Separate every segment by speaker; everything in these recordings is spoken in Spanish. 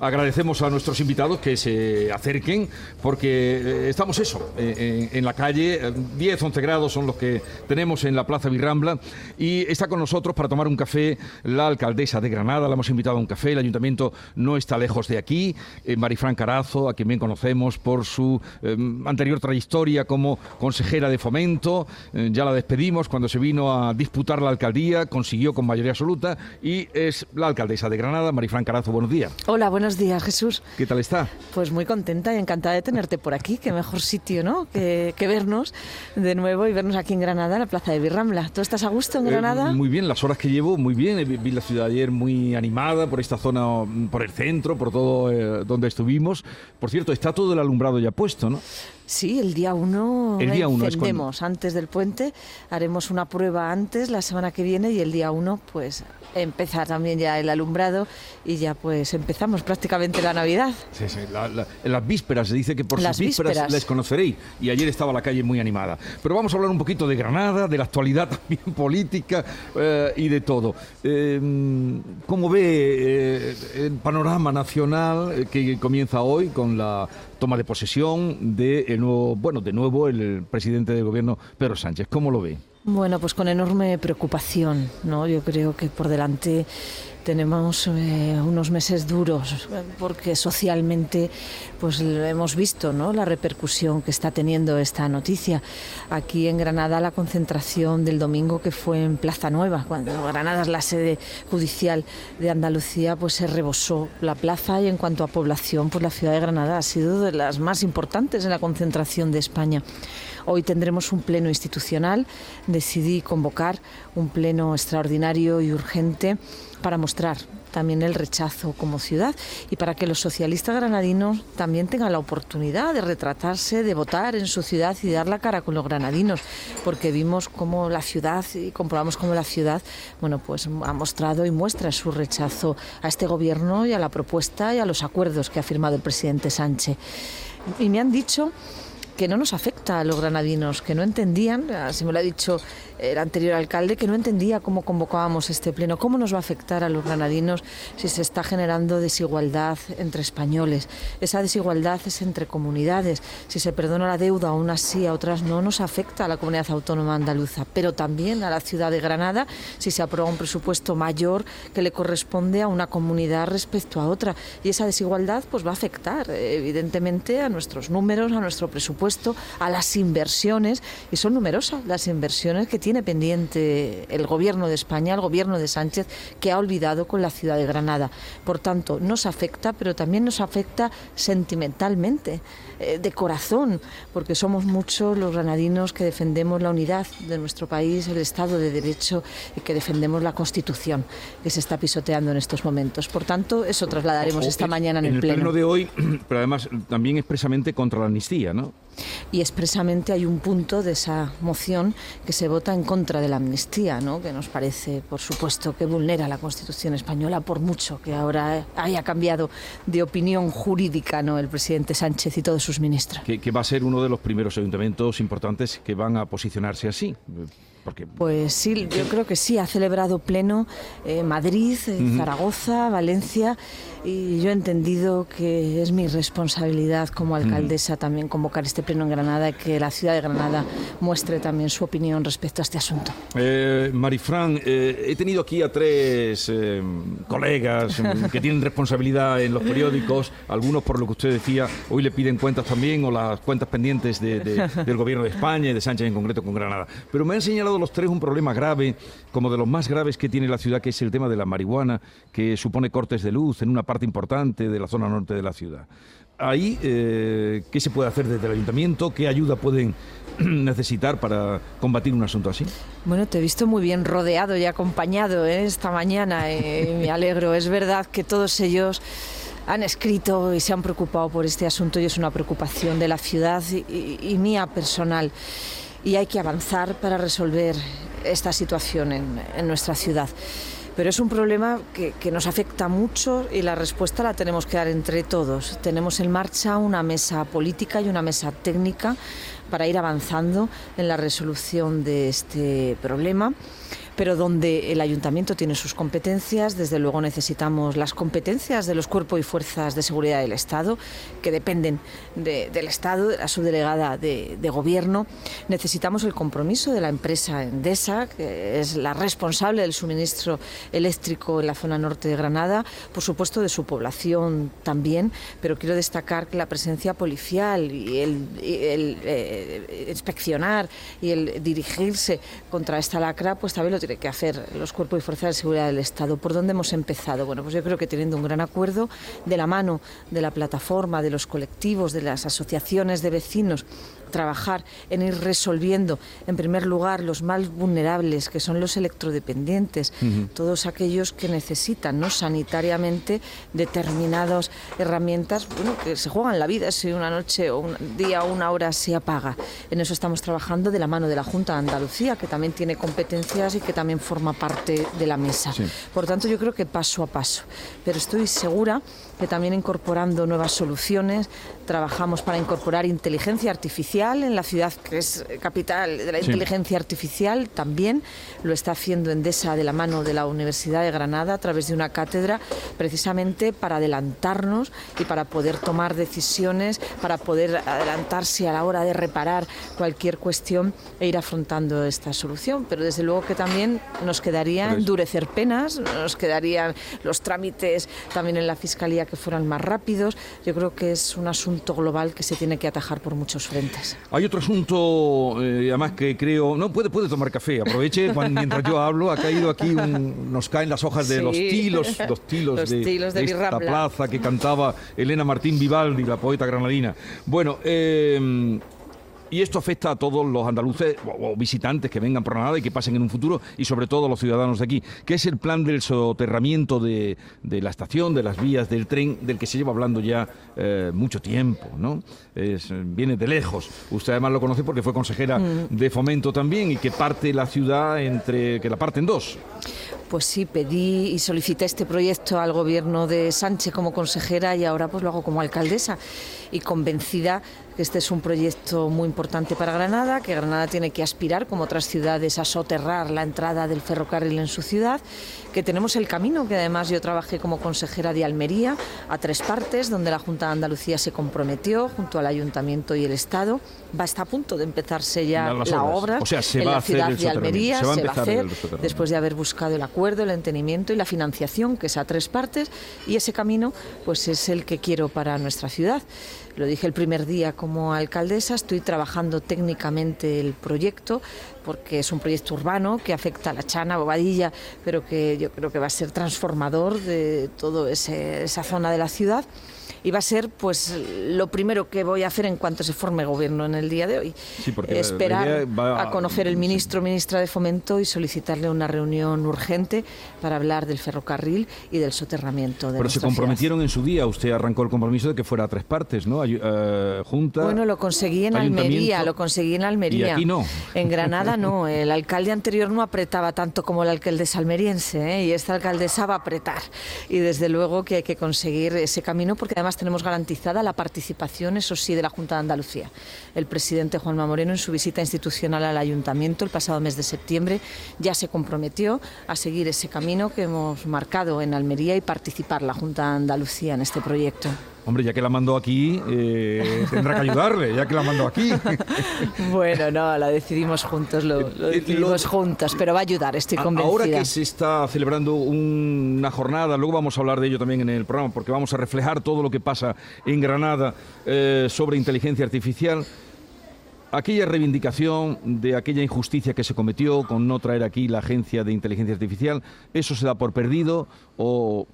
Speaker 1: agradecemos a nuestros invitados que se acerquen porque eh, estamos eso, eh, en, la calle, 10, 11 grados son los que tenemos en la Plaza Virrambla y está con nosotros para tomar un café la alcaldesa de Granada, la hemos invitado a un café, el ayuntamiento no está lejos de aquí, Marifran Carazo, a quien bien conocemos por su anterior trayectoria como consejera de fomento, ya la despedimos cuando se vino a disputar la alcaldía, consiguió con mayoría absoluta y es la alcaldesa de Granada, Marifran Carazo, buenos días.
Speaker 2: Hola, buenos días, Jesús.
Speaker 1: ¿Qué tal está?
Speaker 2: Pues muy contenta y encantada de tenerte por aquí. Qué mejor sitio, ¿no? Que, vernos de nuevo y vernos aquí en Granada, en la plaza de Birrambla. ¿Tú estás a gusto en eh, Granada?
Speaker 1: muy bien, las horas que llevo, muy bien. Vi la ciudad ayer muy animada por esta zona, por el centro, por todo eh, donde estuvimos. Por cierto, está todo el alumbrado ya puesto, ¿no?
Speaker 2: Sí, el día 1 el día uno encendemos antes del puente, haremos una prueba antes la semana que viene y el día 1 pues empezar también ya el alumbrado y ya pues empezamos prácticamente la Navidad.
Speaker 1: Sí, sí, en las vísperas se dice que por las sus vísperas, les conoceréis y ayer estaba la calle muy animada. Pero vamos a hablar un poquito de Granada, de la actualidad también política eh, y de todo. Eh, ¿Cómo ve eh, el panorama nacional que comienza hoy con la toma de posesión de nuevo, bueno, de nuevo el presidente del gobierno Pedro Sánchez? ¿Cómo lo ve?
Speaker 2: Bueno, pues con enorme preocupación, ¿no? Yo creo que por delante tenemos eh, unos meses duros porque socialmente pues hemos visto ¿no? la repercusión que está teniendo esta noticia. Aquí en Granada la concentración del domingo que fue en Plaza Nueva, cuando Granada es la sede judicial de Andalucía, pues se rebosó la plaza y en cuanto a población, pues la ciudad de Granada ha sido de las más importantes en la concentración de España. Hoy tendremos un pleno institucional. Decidí convocar un pleno extraordinario y urgente para mostrar también el rechazo como ciudad y para que los socialistas granadinos también tengan la oportunidad de retratarse, de votar en su ciudad y dar la cara con los granadinos, porque vimos cómo la ciudad y comprobamos cómo la ciudad, bueno, pues ha mostrado y muestra su rechazo a este gobierno y a la propuesta y a los acuerdos que ha firmado el presidente Sánchez. Y me han dicho que no nos afecta a los granadinos, que no entendían, así me lo ha dicho el anterior alcalde, que no entendía cómo convocábamos este pleno, cómo nos va a afectar a los granadinos si se está generando desigualdad entre españoles. Esa desigualdad es entre comunidades. Si se perdona la deuda a unas sí, a otras no, nos afecta a la comunidad autónoma andaluza, pero también a la ciudad de Granada si se aprueba un presupuesto mayor que le corresponde a una comunidad respecto a otra. Y esa desigualdad pues va a afectar evidentemente a nuestros números, a nuestro presupuesto a las inversiones, y son numerosas las inversiones que tiene pendiente el gobierno de España, el gobierno de Sánchez, que ha olvidado con la ciudad de Granada. Por tanto, nos afecta, pero también nos afecta sentimentalmente, eh, de corazón, porque somos muchos los granadinos que defendemos la unidad de nuestro país, el Estado de Derecho y que defendemos la Constitución que se está pisoteando en estos momentos. Por tanto, eso trasladaremos esta mañana en, el, pleno.
Speaker 1: de hoy, pero además también expresamente contra la amnistía, ¿no?
Speaker 2: Y expresamente hay un punto de esa moción que se vota en contra de la amnistía, ¿no? que nos parece, por supuesto, que vulnera la Constitución española, por mucho que ahora haya cambiado de opinión jurídica ¿no? el presidente Sánchez y todos sus ministros.
Speaker 1: Que, va a ser uno de los primeros ayuntamientos importantes que van a posicionarse así.
Speaker 2: Pues sí, yo creo que sí, ha celebrado pleno eh, Madrid, eh, Zaragoza, Valencia y yo he entendido que es mi responsabilidad como alcaldesa también convocar este pleno en Granada y que la ciudad de Granada muestre también su opinión respecto a este asunto.
Speaker 1: Eh, Marifran, eh, he tenido aquí a tres eh, colegas que tienen responsabilidad en los periódicos, algunos por lo que usted decía, hoy le piden cuentas también o las cuentas pendientes del gobierno de España y de Sánchez en concreto con Granada. Pero me han señalado los tres un problema grave, como de los más graves que tiene la ciudad, que es el tema de la marihuana, que supone cortes de luz en una parte importante de la zona norte de la ciudad. Ahí, eh, ¿qué se puede hacer desde el ayuntamiento? ¿Qué ayuda pueden necesitar para combatir un asunto así?
Speaker 2: Bueno, te he visto muy bien rodeado y acompañado ¿eh? esta mañana. Eh, me alegro. Es verdad que todos ellos han escrito y se han preocupado por este asunto y es una preocupación de la ciudad y, mía personal. Y hay que avanzar para resolver esta situación en nuestra ciudad pero es un problema que, nos afecta mucho y la respuesta la tenemos que dar entre todos. Tenemos en marcha una mesa política y una mesa técnica para ir avanzando en la resolución de este problema pero donde el ayuntamiento tiene sus competencias, desde luego necesitamos las competencias de los cuerpos y fuerzas de seguridad del Estado, que dependen del Estado, de la subdelegada de, gobierno. Necesitamos el compromiso de la empresa Endesa, que es la responsable del suministro eléctrico en la zona norte de Granada, por supuesto de su población también, pero quiero destacar que la presencia policial y el, eh, inspeccionar y el dirigirse contra esta lacra, pues también lo tiene que hacer los cuerpos y fuerzas de seguridad del Estado. ¿Por dónde hemos empezado? Bueno, pues yo creo que teniendo un gran acuerdo de la mano de la plataforma, de los colectivos, de las asociaciones de vecinos, trabajar en ir resolviendo, en primer lugar, los más vulnerables, que son los electrodependientes, todos aquellos que necesitan ¿no? sanitariamente determinadas herramientas bueno, que se juegan la vida si una noche o un día o una hora se apaga. En eso estamos trabajando de la mano de la Junta de Andalucía, que también tiene competencias y que también forma parte de la mesa. Por tanto, yo creo que paso a paso. Pero estoy segura que también incorporando nuevas soluciones, trabajamos para incorporar inteligencia artificial en la ciudad que es capital de la inteligencia artificial, también lo está haciendo Endesa de la mano de la Universidad de Granada a través de una cátedra precisamente para adelantarnos y para poder tomar decisiones, para poder adelantarse a la hora de reparar cualquier cuestión e ir afrontando esta solución. Pero desde luego que también nos quedaría endurecer penas, nos quedarían los trámites también en la Fiscalía que fueran más rápidos. Yo creo que es un asunto global que se tiene que atajar por muchos frentes.
Speaker 1: Hay otro asunto, eh, además que creo, no puede puede tomar café. Aproveche mientras yo hablo. Ha caído aquí, nos caen las hojas de los tilos, los tilos, de, esta plaza que cantaba Elena Martín Vivaldi, la poeta granadina. Bueno. Eh, y esto afecta a todos los andaluces o, visitantes que vengan por Granada y que pasen en un futuro y sobre todo a los ciudadanos de aquí, que es el plan del soterramiento de, la estación, de las vías del tren, del que se lleva hablando ya eh, mucho tiempo, ¿no? viene de lejos. Usted además lo conoce porque fue consejera mm. de fomento también y que parte la ciudad entre, que la parte en dos.
Speaker 2: Pues sí, pedí y solicité este proyecto al gobierno de Sánchez como consejera y ahora pues lo hago como alcaldesa y convencida que este es un proyecto muy importante para Granada, que Granada tiene que aspirar, como otras ciudades, a soterrar la entrada del ferrocarril en su ciudad, que tenemos el camino, que además yo trabajé como consejera de Almería, a tres partes, donde la Junta de Andalucía se comprometió, junto al Ayuntamiento y el Estado. Va a estar a punto de empezarse ya la obra
Speaker 1: o sea, se
Speaker 2: en
Speaker 1: va
Speaker 2: la
Speaker 1: a
Speaker 2: ciudad
Speaker 1: de
Speaker 2: Almería,
Speaker 1: se
Speaker 2: va, a hacer, después de haber buscado el acuerdo, el entendimiento y la financiación, que es a tres partes, y ese camino pues es el que quiero para nuestra ciudad. Lo dije el primer día como alcaldesa, estoy trabajando técnicamente el proyecto porque es un proyecto urbano que afecta a la Chana, Bobadilla, pero que yo creo que va a ser transformador de toda esa zona de la ciudad y va a ser pues lo primero que voy a hacer en cuanto se forme gobierno en el día de hoy. Esperar a, conocer el ministro, ministra de Fomento y solicitarle una reunión urgente para hablar del ferrocarril y del soterramiento de
Speaker 1: Pero se comprometieron en su día, usted arrancó el compromiso de que fuera a tres partes, ¿no? Eh, junta.
Speaker 2: Bueno, lo conseguí en Almería, lo conseguí en Almería.
Speaker 1: Y aquí no.
Speaker 2: En Granada no, el alcalde anterior no apretaba tanto como el alcalde salmeriense, ¿eh? y esta alcaldesa va a apretar. Y desde luego que hay que conseguir ese camino porque además tenemos garantizada la participación, eso sí, de la Junta de Andalucía. El presidente Juanma Moreno, en su visita institucional al Ayuntamiento el pasado mes de septiembre, ya se comprometió a seguir ese camino que hemos marcado en Almería y participar la Junta de Andalucía en este proyecto.
Speaker 1: Hombre, ya que la mandó aquí, eh, tendrá que ayudarle, ya que la mandó aquí.
Speaker 2: bueno, no, la decidimos juntos, lo, eh, eh, decidimos juntos, pero va a ayudar, estoy convencida.
Speaker 1: Ahora que se está celebrando una jornada, luego vamos a hablar de ello también en el programa, porque vamos a reflejar todo lo que pasa en Granada sobre inteligencia artificial. Aquella reivindicación de aquella injusticia que se cometió con no traer aquí la agencia de inteligencia artificial, ¿eso se da por perdido o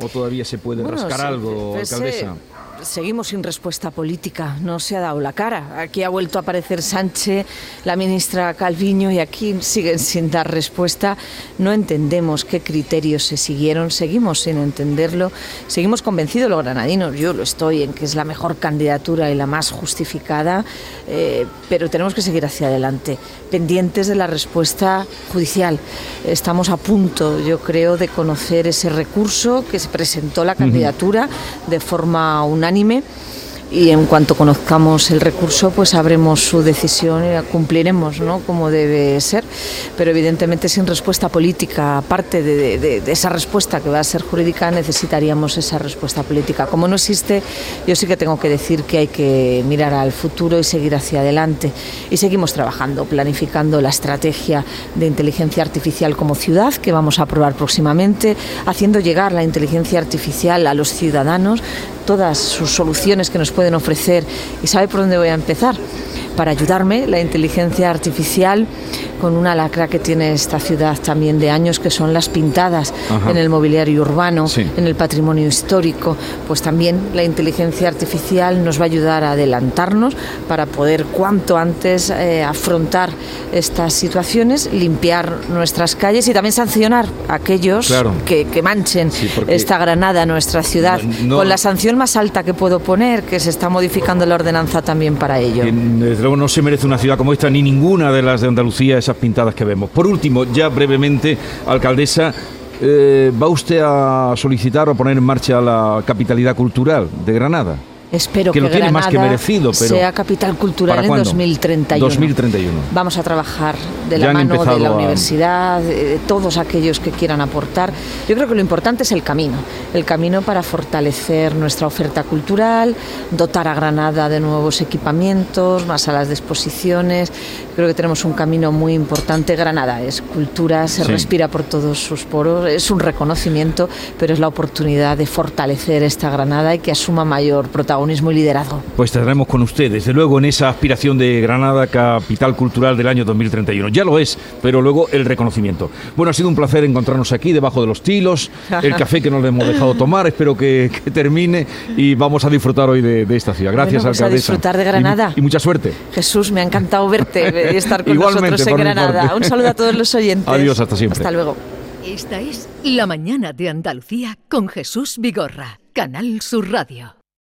Speaker 1: ¿O todavía se puede rascar algo, alcaldesa?
Speaker 2: seguimos sin respuesta política, no se ha dado la cara. Aquí ha vuelto a aparecer Sánchez, la ministra Calviño, y aquí siguen sin dar respuesta. No entendemos qué criterios se siguieron, seguimos sin entenderlo. Seguimos convencidos los granadinos, yo lo estoy, en que es la mejor candidatura y la más justificada, eh, pero tenemos que seguir hacia adelante, pendientes de la respuesta judicial. Estamos a punto, yo creo, de conocer ese recurso que se presentó la candidatura de forma unánime y en cuanto conozcamos el recurso, pues sabremos su decisión y la cumpliremos, ¿no? Como debe ser. Pero evidentemente sin respuesta política, aparte de, de, esa respuesta que va a ser jurídica, necesitaríamos esa respuesta política. Como no existe, yo sí que tengo que decir que hay que mirar al futuro y seguir hacia adelante. Y seguimos trabajando, planificando la estrategia de inteligencia artificial como ciudad que vamos a aprobar próximamente, haciendo llegar la inteligencia artificial a los ciudadanos, todas sus soluciones que nos pueden ofrecer. ¿Y sabe por dónde voy a empezar? Para ayudarme, la inteligencia artificial con una lacra que tiene esta ciudad también de años, que son las pintadas en el mobiliario urbano, en el patrimonio histórico, pues también la inteligencia artificial nos va a ayudar a adelantarnos para poder cuanto antes eh, afrontar estas situaciones, limpiar nuestras calles y también sancionar a aquellos que, manchen esta Granada, nuestra ciudad, con la sanción más alta que puedo poner, que se está modificando la ordenanza también para ello.
Speaker 1: Desde luego no se merece una ciudad como esta, ni ninguna de las de Andalucía, esas pintadas que vemos. Por último, ya brevemente, alcaldesa, eh, ¿va usted a solicitar o poner en marcha la capitalidad cultural de Granada?
Speaker 2: Espero que, lo tiene más que merecido, pero sea capital cultural en 2031.
Speaker 1: 2031.
Speaker 2: Vamos a trabajar de la mano de la universidad, de todos aquellos que quieran aportar. Yo creo que lo importante es el camino, el camino para fortalecer nuestra oferta cultural, dotar a Granada de nuevos equipamientos, más salas de exposiciones. Creo que tenemos un camino muy importante. Granada es cultura, se respira por todos sus poros, es un reconocimiento, pero es la oportunidad de fortalecer esta Granada y que asuma mayor protagonismo protagonismo y liderazgo.
Speaker 1: Pues tendremos con usted, desde luego, en esa aspiración de Granada, capital cultural del año 2031. Ya lo es, pero luego el reconocimiento. Bueno, ha sido un placer encontrarnos aquí, debajo de los tilos, el café que nos le hemos dejado tomar, espero que, termine y vamos a disfrutar hoy de, esta ciudad. Gracias,
Speaker 2: bueno,
Speaker 1: A
Speaker 2: disfrutar de Granada.
Speaker 1: Y, mucha suerte.
Speaker 2: Jesús, me ha encantado verte y estar con nosotros en Granada. Un saludo a todos los oyentes.
Speaker 1: Adiós, hasta siempre.
Speaker 2: Hasta luego.
Speaker 3: Esta es La Mañana de Andalucía con Jesús Vigorra, Canal Sur Radio.